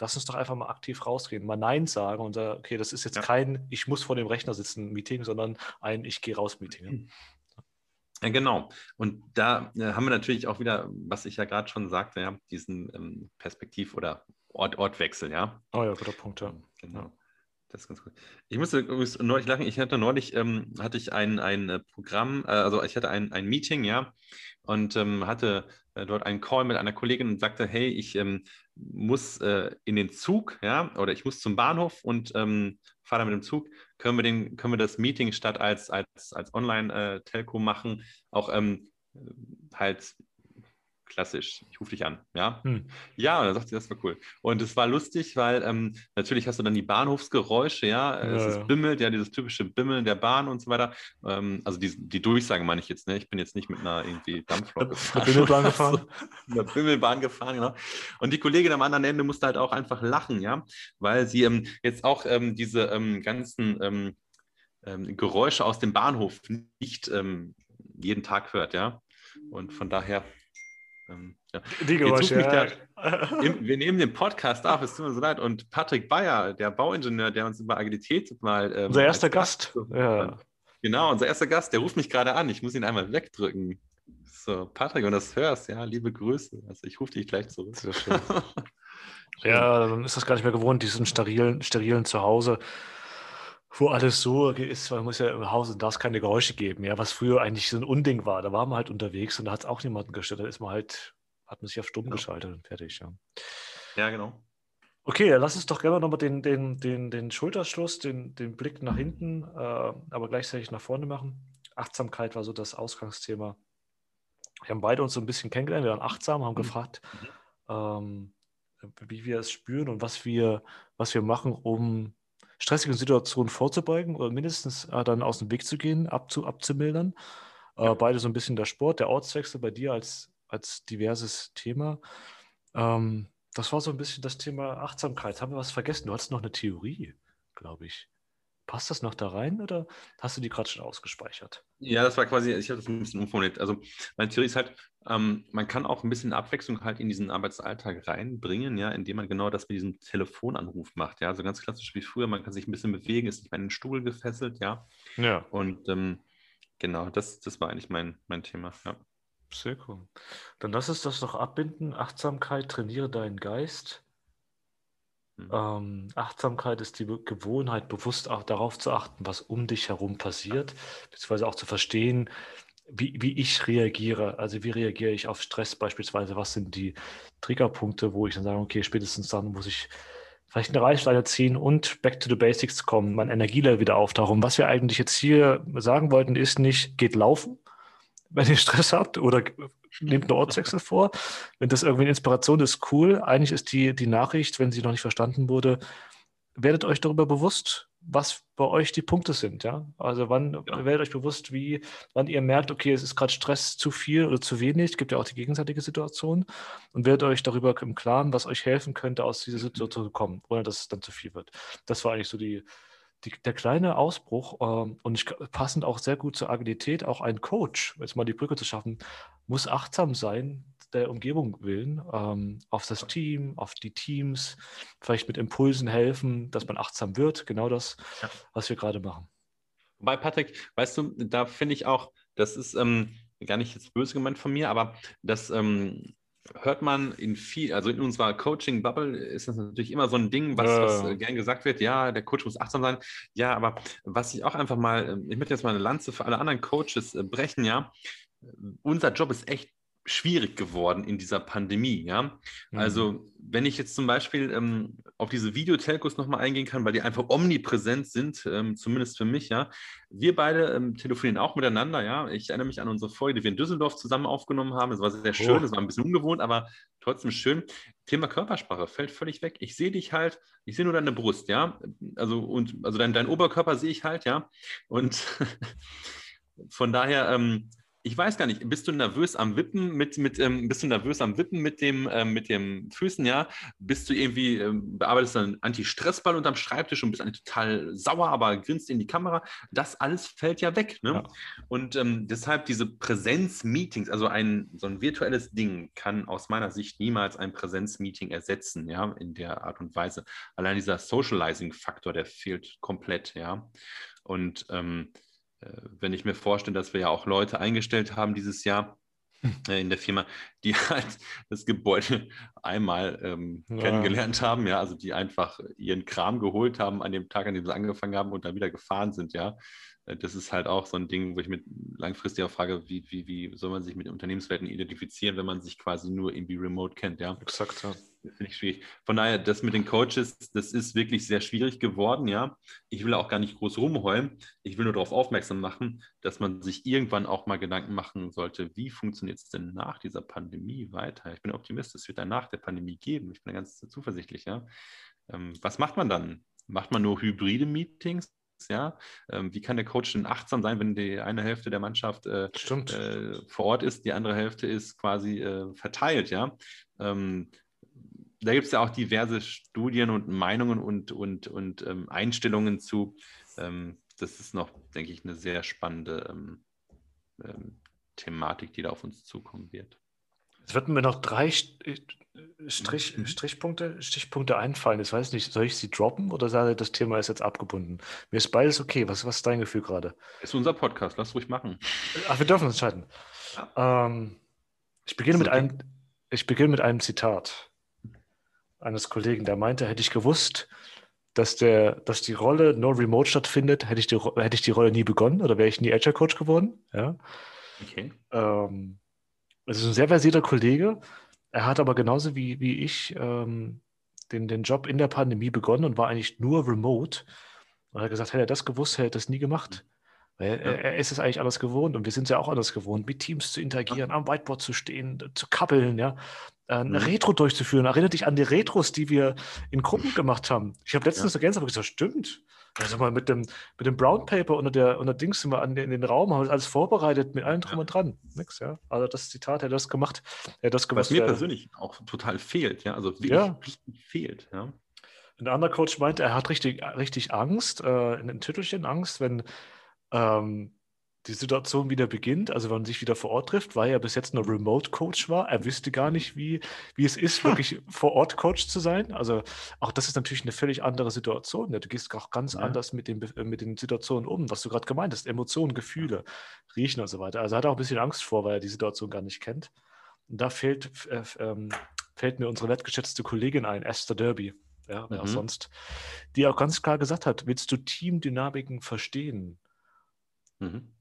Lass uns doch einfach mal aktiv rausgehen, mal Nein sagen und sagen, okay, das ist jetzt ja. kein Ich muss vor dem Rechner sitzen Meeting, sondern ein Ich gehe raus Meeting. Ja, genau. Und da äh, haben wir natürlich auch wieder, was ich ja gerade schon sagte, ja, diesen ähm, Perspektiv- oder Ort Ortwechsel, ja. Oh ja, guter Punkt, ja. Genau. Das ist ganz gut. Ich musste neulich lachen. Ich hatte neulich ähm, hatte ich ein, ein äh, Programm, äh, also ich hatte ein, ein Meeting, ja, und ähm, hatte äh, dort einen Call mit einer Kollegin und sagte, hey, ich ähm, muss äh, in den Zug, ja, oder ich muss zum Bahnhof und ähm, fahre da mit dem Zug. Können wir, den, können wir das Meeting statt als, als, als Online-Telco machen, auch ähm, halt klassisch, ich rufe dich an, ja? Hm. Ja, und dann sagt sie, das war cool. Und es war lustig, weil ähm, natürlich hast du dann die Bahnhofsgeräusche, ja, ja es ist bimmelt, ja, dieses typische Bimmeln der Bahn und so weiter. Ähm, also die, die Durchsage meine ich jetzt, ne? Ich bin jetzt nicht mit einer irgendwie Dampflok gefahren. Bimmelbahn gefahren? Mit einer Bimmelbahn gefahren, genau. Und die Kollegin am anderen Ende musste halt auch einfach lachen, ja, weil sie ähm, jetzt auch ähm, diese ähm, ganzen ähm, Geräusche aus dem Bahnhof nicht jeden Tag hört, ja. Und von daher Ähm, ja. Die Geräusche, ja. Da, im, wir nehmen den Podcast auf, es tut mir so leid. Und Patrick Bayer, der Bauingenieur, der uns über Agilität mal. Ähm, unser erster Gast. Gast ja. Genau, unser erster Gast, der ruft mich gerade an. Ich muss ihn einmal wegdrücken. So, Patrick, wenn du das hörst, ja, liebe Grüße. Also ich rufe dich gleich zurück. Sehr schön. ja, dann ist das gar nicht mehr gewohnt, diesen sterilen, sterilen Zuhause wo alles so ist, man muss ja im Haus und darf es keine Geräusche geben, ja, was früher eigentlich so ein Unding war. Da war man halt unterwegs und da hat es auch niemanden gestört. Da ist man halt, hat man sich auf Stumm genau. geschaltet und fertig, ja. Ja, genau. Okay, dann lass uns doch gerne nochmal den, den, den, den Schulterschluss, den, den Blick nach hinten, äh, aber gleichzeitig nach vorne machen. Achtsamkeit war so das Ausgangsthema. Wir haben beide uns so ein bisschen kennengelernt, wir waren achtsam, haben mhm. gefragt, ähm, wie wir es spüren und was wir, was wir machen, um stressigen Situationen vorzubeugen oder mindestens äh, dann aus dem Weg zu gehen, abzu, abzumildern. Äh, beide so ein bisschen der Sport, der Ortswechsel bei dir als, als diverses Thema. Ähm, das war so ein bisschen das Thema Achtsamkeit. Haben wir was vergessen? Du hattest noch eine Theorie, glaube ich. Passt das noch da rein oder hast du die gerade schon ausgespeichert? Ja, das war quasi, ich habe das ein bisschen umformuliert. Also meine Theorie ist halt, ähm, man kann auch ein bisschen Abwechslung halt in diesen Arbeitsalltag reinbringen, ja, indem man genau das mit diesem Telefonanruf macht, ja. Also ganz klassisch wie früher, man kann sich ein bisschen bewegen, ist nicht mehr in den Stuhl gefesselt, ja. Ja. Und ähm, genau, das, das war eigentlich mein, mein Thema, ja. Sehr cool. Dann lass es das doch abbinden. Achtsamkeit, trainiere deinen Geist. Mhm. Ähm, Achtsamkeit ist die Gewohnheit, bewusst auch darauf zu achten, was um dich herum passiert, beziehungsweise auch zu verstehen, wie, wie ich reagiere. Also wie reagiere ich auf Stress beispielsweise? Was sind die Triggerpunkte, wo ich dann sage, okay, spätestens dann muss ich vielleicht eine Reißleine ziehen und back to the basics kommen, mein Energielevel wieder auftauchen. Was wir eigentlich jetzt hier sagen wollten, ist nicht, geht laufen, wenn ihr Stress habt oder nehmt einen Ortswechsel vor. Wenn das irgendwie eine Inspiration ist, cool. Eigentlich ist die, die Nachricht, wenn sie noch nicht verstanden wurde, werdet euch darüber bewusst, was bei euch die Punkte sind, ja. Also wann ja. werdet euch bewusst, wie, wann ihr merkt, okay, es ist gerade Stress zu viel oder zu wenig, es gibt ja auch die gegenseitige Situation und werdet euch darüber im Klaren, was euch helfen könnte, aus dieser Situation zu kommen, ohne dass es dann zu viel wird. Das war eigentlich so die, die, der kleine Ausbruch ähm, und ich, passend auch sehr gut zur Agilität, auch ein Coach, jetzt mal die Brücke zu schaffen, muss achtsam sein, der Umgebung willen, ähm, auf das Team, auf die Teams, vielleicht mit Impulsen helfen, dass man achtsam wird. Genau das, ja. was wir gerade machen. Wobei, Patrick, weißt du, da finde ich auch, das ist ähm, gar nicht jetzt böse gemeint von mir, aber das ähm, hört man in viel, also in unserer Coaching-Bubble ist das natürlich immer so ein Ding, was, ja. was gern gesagt wird, ja, der Coach muss achtsam sein. Ja, aber was ich auch einfach mal, ähm, ich möchte jetzt mal eine Lanze für alle anderen Coaches äh, brechen, ja. Unser Job ist echt schwierig geworden in dieser Pandemie, ja. Mhm. Also, wenn ich jetzt zum Beispiel ähm, auf diese Videotelcos nochmal eingehen kann, weil die einfach omnipräsent sind, ähm, zumindest für mich, ja. Wir beide ähm, telefonieren auch miteinander, ja. Ich erinnere mich an unsere Folge, die wir in Düsseldorf zusammen aufgenommen haben. Es war sehr schön, es oh. war ein bisschen ungewohnt, aber trotzdem schön. Thema Körpersprache fällt völlig weg. Ich sehe dich halt, ich sehe nur deine Brust, ja. Also, und, also dein, dein Oberkörper sehe ich halt, ja. Und von daher, ähm, ich weiß gar nicht, bist du nervös am Wippen mit, mit ähm, bist du nervös am Wippen mit dem, ähm, mit dem Füßen, ja? Bist du irgendwie, ähm, bearbeitest einen Anti-Stressball unterm Schreibtisch und bist eigentlich total sauer, aber grinst in die Kamera. Das alles fällt ja weg, ne? Ja. Und ähm, deshalb diese Präsenz-Meetings, also ein, so ein virtuelles Ding kann aus meiner Sicht niemals ein Präsenz-Meeting ersetzen, ja, in der Art und Weise. Allein dieser Socializing-Faktor, der fehlt komplett, ja. Und ähm, äh, wenn ich mir vorstelle, dass wir ja auch Leute eingestellt haben dieses Jahr hm. äh, in der Firma, die halt das Gebäude einmal ähm, ja. kennengelernt haben, ja, also die einfach ihren Kram geholt haben an dem Tag, an dem sie angefangen haben und dann wieder gefahren sind, ja. Äh, das ist halt auch so ein Ding, wo ich mit langfristig auch frage, wie, wie, wie soll man sich mit Unternehmenswerten identifizieren, wenn man sich quasi nur irgendwie remote kennt, ja. Exakt, ja. Finde ich schwierig. Von daher, das mit den Coaches, das ist wirklich sehr schwierig geworden, ja. Ich will auch gar nicht groß rumheulen. Ich will nur darauf aufmerksam machen, dass man sich irgendwann auch mal Gedanken machen sollte, wie funktioniert es denn nach dieser Pandemie weiter? Ich bin Optimist, es wird dann nach der Pandemie geben. Ich bin da ganz zuversichtlich, ja. Ähm, was macht man dann? Macht man nur hybride Meetings? ja. Ähm, wie kann der Coach denn achtsam sein, wenn die eine Hälfte der Mannschaft äh, äh, vor Ort ist, die andere Hälfte ist quasi äh, verteilt, ja. Ähm, da gibt es ja auch diverse Studien und Meinungen und, und, und ähm, Einstellungen zu. Ähm, das ist noch, denke ich, eine sehr spannende ähm, ähm, Thematik, die da auf uns zukommen wird. Es wird mir noch drei Strich, mhm. Strichpunkte, Stichpunkte einfallen. Ich weiß nicht, soll ich sie droppen oder sage das Thema ist jetzt abgebunden? Mir ist beides okay. Was, was ist dein Gefühl gerade? Ist unser Podcast, lass ruhig machen. Ach, wir dürfen uns entscheiden. Ja. Ähm, ich, beginne mit okay. einem, ich beginne mit einem Zitat eines Kollegen, der meinte, hätte ich gewusst, dass, der, dass die Rolle nur remote stattfindet, hätte ich die, hätte ich die Rolle nie begonnen oder wäre ich nie Agile Coach geworden. Ja. Okay. Ähm, das ist ein sehr versierter Kollege. Er hat aber genauso wie, wie ich ähm, den, den Job in der Pandemie begonnen und war eigentlich nur remote. Und er hat gesagt, hätte er das gewusst, hätte er das nie gemacht. Weil ja. er, er, ist es eigentlich anders gewohnt und wir sind es ja auch anders gewohnt, mit Teams zu interagieren, am Whiteboard zu stehen, zu kappeln, ja. Äh, eine mhm. Retro durchzuführen. Erinnert dich an die Retros, die wir in Gruppen gemacht haben. Ich habe letztens ja. ergänzt, aber gesagt, stimmt. Also mal mit dem, mit dem Brown Paper unter der, unter Dings sind wir an in den Raum, haben alles vorbereitet mit allem drum ja. und dran. Nix, ja. Also das Zitat, er hat das gemacht, er hat das gewusst. Was mir persönlich auch total fehlt, ja. Also wirklich, ja. richtig fehlt, ja. Ein anderer Coach meint, er hat richtig, richtig Angst, äh, ein Tüttelchen Angst, wenn ähm, die Situation wieder beginnt, also wenn man sich wieder vor Ort trifft, weil er bis jetzt nur Remote-Coach war. Er wüsste gar nicht, wie, wie es ist, wirklich vor Ort Coach zu sein. Also auch das ist natürlich eine völlig andere Situation. Du gehst auch ganz ja. anders mit den, mit den Situationen um, was du gerade gemeint hast. Emotionen, Gefühle, Riechen und so weiter. Also er hat auch ein bisschen Angst vor, weil er die Situation gar nicht kennt. Und da fehlt, äh, ähm, fällt mir unsere wertgeschätzte Kollegin ein, Esther Derby. Ja, mhm. auch sonst, die auch ganz klar gesagt hat, willst du Teamdynamiken verstehen? Mhm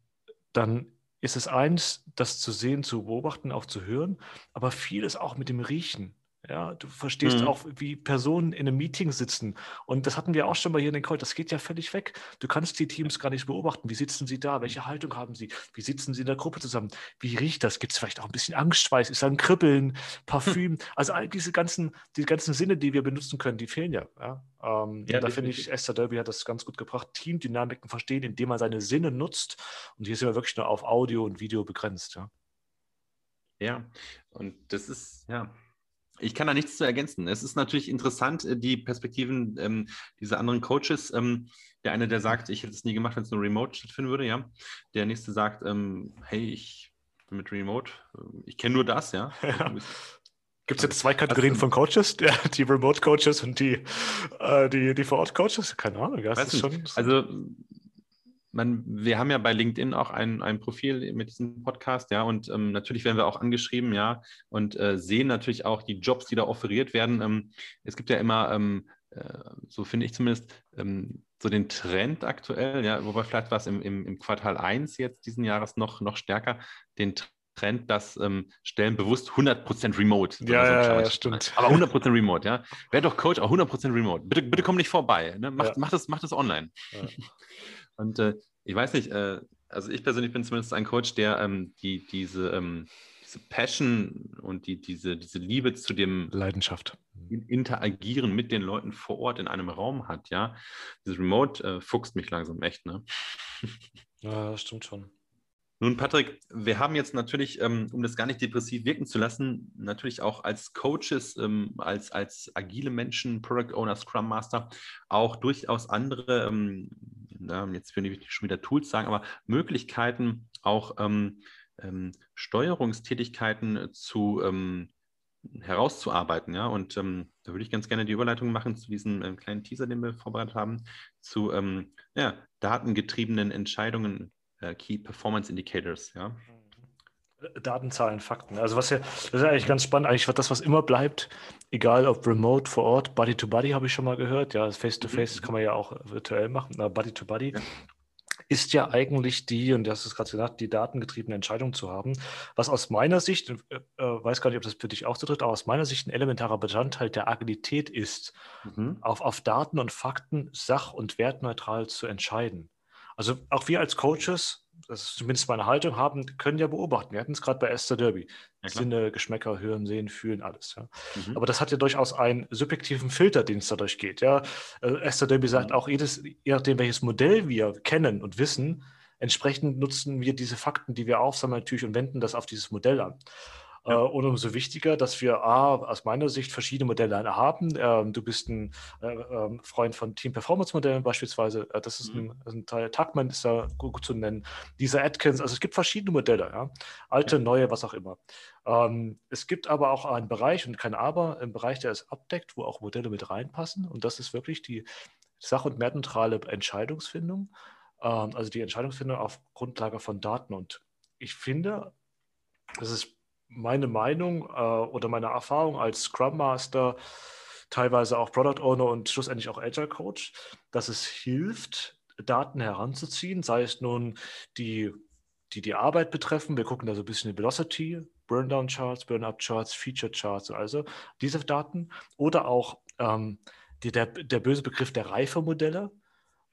dann ist es eins, das zu sehen, zu beobachten, auch zu hören, aber vieles auch mit dem Riechen. Ja, du verstehst mhm. auch, wie Personen in einem Meeting sitzen. Und das hatten wir auch schon mal hier in den Call. Das geht ja völlig weg. Du kannst die Teams gar nicht beobachten. Wie sitzen sie da? Welche Haltung haben sie? Wie sitzen sie in der Gruppe zusammen? Wie riecht das? Gibt es vielleicht auch ein bisschen Angstschweiß? Ist da ein Kribbeln, Parfüm? Hm. Also all diese ganzen, die ganzen Sinne, die wir benutzen können, die fehlen ja. ja? Ähm, ja da finde ich, Esther Derby hat das ganz gut gebracht. Teamdynamiken verstehen, indem man seine Sinne nutzt. Und hier sind wir wirklich nur auf Audio und Video begrenzt. Ja, ja. und das ist, ja, ich kann da nichts zu ergänzen. Es ist natürlich interessant, äh, die Perspektiven ähm, dieser anderen Coaches. Ähm, der eine, der sagt, ich hätte es nie gemacht, wenn es nur remote stattfinden würde, ja. Der nächste sagt, ähm, hey, ich bin mit remote, äh, ich kenne nur das, ja. ja. Gibt es jetzt zwei Kategorien also, von Coaches? Ja, die Remote-Coaches und die, äh, die, die Vor-Ort-Coaches? Keine Ahnung. Ja, schon, also man, wir haben ja bei LinkedIn auch ein, ein Profil mit diesem Podcast, ja, und ähm, natürlich werden wir auch angeschrieben, ja, und äh, sehen natürlich auch die Jobs, die da offeriert werden. Ähm, es gibt ja immer, ähm, äh, so finde ich zumindest, ähm, so den Trend aktuell, ja, wobei vielleicht war es im, im, im, Quartal 1 jetzt diesen Jahres noch, noch stärker, den Trend, dass ähm, Stellen bewusst 100% remote. Ja, so ja, ja, stimmt. Aber 100% remote, ja. Wer doch Coach, auch 100% remote. Bitte, bitte komm nicht vorbei. Ne? Mach, ja. mach, das, mach das online. Ja. Und äh, ich weiß nicht, äh, also ich persönlich bin zumindest ein Coach, der ähm, die, diese, ähm, diese Passion und die, diese, diese Liebe zu dem Leidenschaft. Interagieren mit den Leuten vor Ort in einem Raum hat, ja. Dieses Remote äh, fuchst mich langsam echt, ne? Ja, das stimmt schon. Nun, Patrick, wir haben jetzt natürlich, ähm, um das gar nicht depressiv wirken zu lassen, natürlich auch als Coaches, ähm, als, als agile Menschen, Product Owner, Scrum Master, auch durchaus andere, ähm, jetzt will ich schon wieder Tools sagen, aber Möglichkeiten, auch Steuerungstätigkeiten zu herauszuarbeiten, ja. Und ähm, da würde ich ganz gerne die Überleitung machen zu diesem ähm, kleinen Teaser, den wir vorbereitet haben, zu ähm, ja, datengetriebenen Entscheidungen äh, Key Performance Indicators, ja. Daten, Zahlen, Fakten. Also was ja, das ist eigentlich ganz spannend. Eigentlich das, was immer bleibt, egal ob remote, vor Ort, Body to Body habe ich schon mal gehört. Ja, Face to Face mhm. kann man ja auch virtuell machen, aber Body to Body. Ja. Ist ja eigentlich die, und das ist gerade gesagt, die datengetriebene Entscheidung zu haben, was aus meiner Sicht, äh, äh, weiß gar nicht, ob das für dich auch so tritt, aber aus meiner Sicht ein elementarer Bestandteil der Agilität ist, mhm. auf, auf Daten und Fakten sach- und wertneutral zu entscheiden. Also auch wir als Coaches, das ist zumindest meine Haltung, haben, können ja beobachten. Wir hatten es gerade bei Esther Derby. Ja, Sinne, Geschmäcker, Hören, Sehen, Fühlen, alles. Ja. Mhm. Aber das hat ja durchaus einen subjektiven Filter, den es dadurch geht. Ja. Äh, Esther Derby sagt mhm. auch, jedes, je nachdem, welches Modell wir kennen und wissen, entsprechend nutzen wir diese Fakten, die wir aufsammeln, natürlich und wenden das auf dieses Modell an. Ja. Äh, und umso wichtiger, dass wir A, aus meiner Sicht verschiedene Modelle haben. Ähm, du bist ein äh, ähm, Freund von Team Performance Modellen beispielsweise. Äh, das ist, mhm. ein, ein, Teil. Tuckman ist da gut, gut, zu nennen. Dieser Atkins. Also es gibt verschiedene Modelle. Ja? Alte, ja. neue, was auch immer. Ähm, es gibt aber auch einen Bereich und kein Aber, einen Bereich, der es abdeckt, wo auch Modelle mit reinpassen. Und das ist wirklich die sach- und wertneutrale Entscheidungsfindung. Ähm, also die Entscheidungsfindung auf Grundlage von Daten. Und ich finde, das ist meine Meinung äh, oder meine Erfahrung als Scrum Master, teilweise auch Product Owner und schlussendlich auch Agile Coach, dass es hilft, Daten heranzuziehen, sei es nun die, die die Arbeit betreffen. Wir gucken da so ein bisschen die Velocity, Burndown Charts, Burnup Charts, Feature Charts, also diese Daten oder auch ähm, die, der, der böse Begriff der Reifemodelle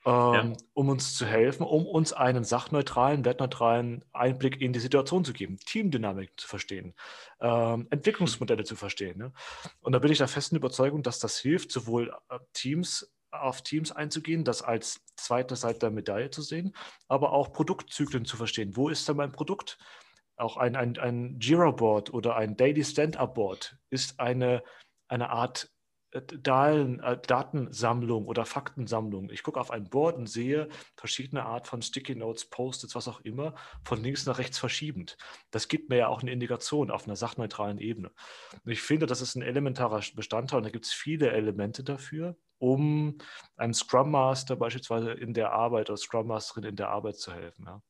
ähm, ja. um uns zu helfen, um uns einen sachneutralen, wertneutralen Einblick in die Situation zu geben, Teamdynamik zu verstehen, ähm, Entwicklungsmodelle zu verstehen. Ne? Und da bin ich der festen Überzeugung, dass das hilft, sowohl äh, Teams auf Teams einzugehen, das als zweite Seite der Medaille zu sehen, aber auch Produktzyklen zu verstehen. Wo ist denn mein Produkt? Auch ein, ein, ein Jira-Board oder ein Daily Stand-Up-Board ist eine, eine Art Datensammlung oder Faktensammlung. Ich gucke auf ein Board und sehe verschiedene Art von Sticky Notes, Post-its, was auch immer, von links nach rechts verschiebend. Das gibt mir ja auch eine Indikation auf einer sachneutralen Ebene. Und ich finde, das ist ein elementarer Bestandteil und da gibt es viele Elemente dafür, um einem Scrum Master beispielsweise in der Arbeit oder Scrum Masterin in der Arbeit zu helfen. Ja.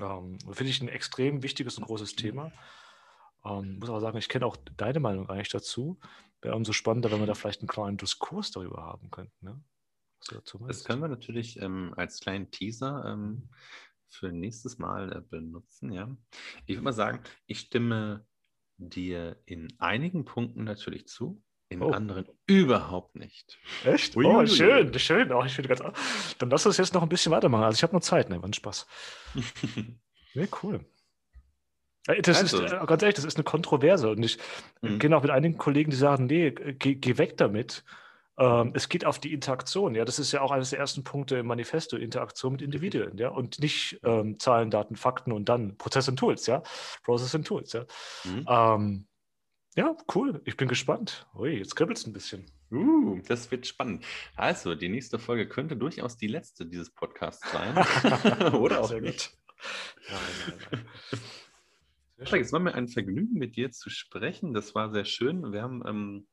Ähm, finde ich ein extrem wichtiges und großes Thema. Ähm, muss aber sagen, ich kenne auch deine Meinung eigentlich dazu. Wäre umso spannender, wenn wir da vielleicht einen kleinen Diskurs darüber haben könnten. Ne? das können wir natürlich ähm, als kleinen Teaser ähm, für nächstes Mal äh, benutzen. Ja. Ich würde mal sagen, ich stimme dir in einigen Punkten natürlich zu, in oh. anderen überhaupt nicht. Echt? Ui, oh, schön, schön. Oh, ich ganz, dann lass uns jetzt noch ein bisschen weitermachen. Also ich habe noch Zeit, ne? Wann Spaß. nee, cool. Äh, das also. ist, äh, ganz ehrlich, das ist eine Kontroverse. Und ich mhm. kenne auch mit einigen Kollegen, die sagen, nee, geh, geh weg damit. Ähm, es geht auf die Interaktion. Ja, das ist ja auch eines der ersten Punkte im Manifesto, Interaktion mit Individuen, ja, und nicht ähm, Zahlen, Daten, Fakten und dann Prozess und Tools, ja, Process und Tools, ja. Mhm. Ähm, ja, cool. Ich bin gespannt. Ui, jetzt kribbelt es ein bisschen. Uh, das wird spannend. Also, die nächste Folge könnte durchaus die letzte dieses Podcasts sein. Oder auch nicht. Nein, nein, nein. Es war mir ein Vergnügen, mit dir zu sprechen. Das war sehr schön. Wir haben ähm,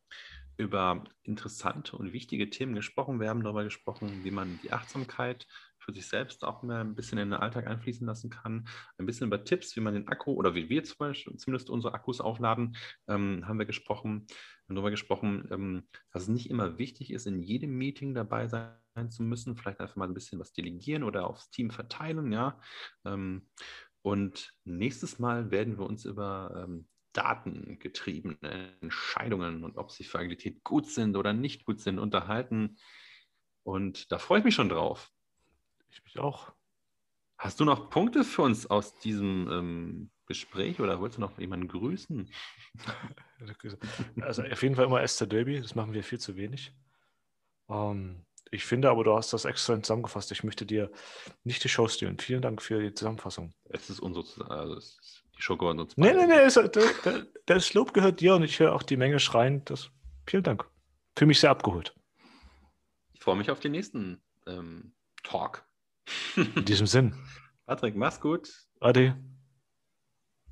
über interessante und wichtige Themen gesprochen. Wir haben darüber gesprochen, wie man die Achtsamkeit für sich selbst auch mehr ein bisschen in den Alltag einfließen lassen kann. Ein bisschen über Tipps, wie man den Akku oder wie wir zum Beispiel zumindest unsere Akkus aufladen, ähm, haben wir gesprochen. Wir haben darüber gesprochen, ähm, dass es nicht immer wichtig ist, in jedem Meeting dabei sein zu müssen. Vielleicht einfach mal ein bisschen was delegieren oder aufs Team verteilen, ja. Ähm, und nächstes Mal werden wir uns über ähm, datengetriebene Entscheidungen und ob sie für Agilität gut sind oder nicht gut sind unterhalten. Und da freue ich mich schon drauf. Ich mich auch. Hast du noch Punkte für uns aus diesem ähm, Gespräch oder wolltest du noch jemanden grüßen? Also auf jeden Fall immer Esther Derby, das machen wir viel zu wenig. Ähm, ich finde aber, du hast das exzellent zusammengefasst. Ich möchte dir nicht die Show stehlen. Vielen Dank für die Zusammenfassung. Es ist unsere, also ist die Show gehört uns. Nee, nee, nee, es, der, der, das Lob gehört dir und ich höre auch die Menge schreien. Das, vielen Dank. Fühle mich sehr abgeholt. Ich freue mich auf den nächsten ähm, Talk. In diesem Sinn. Patrick, mach's gut. Ade.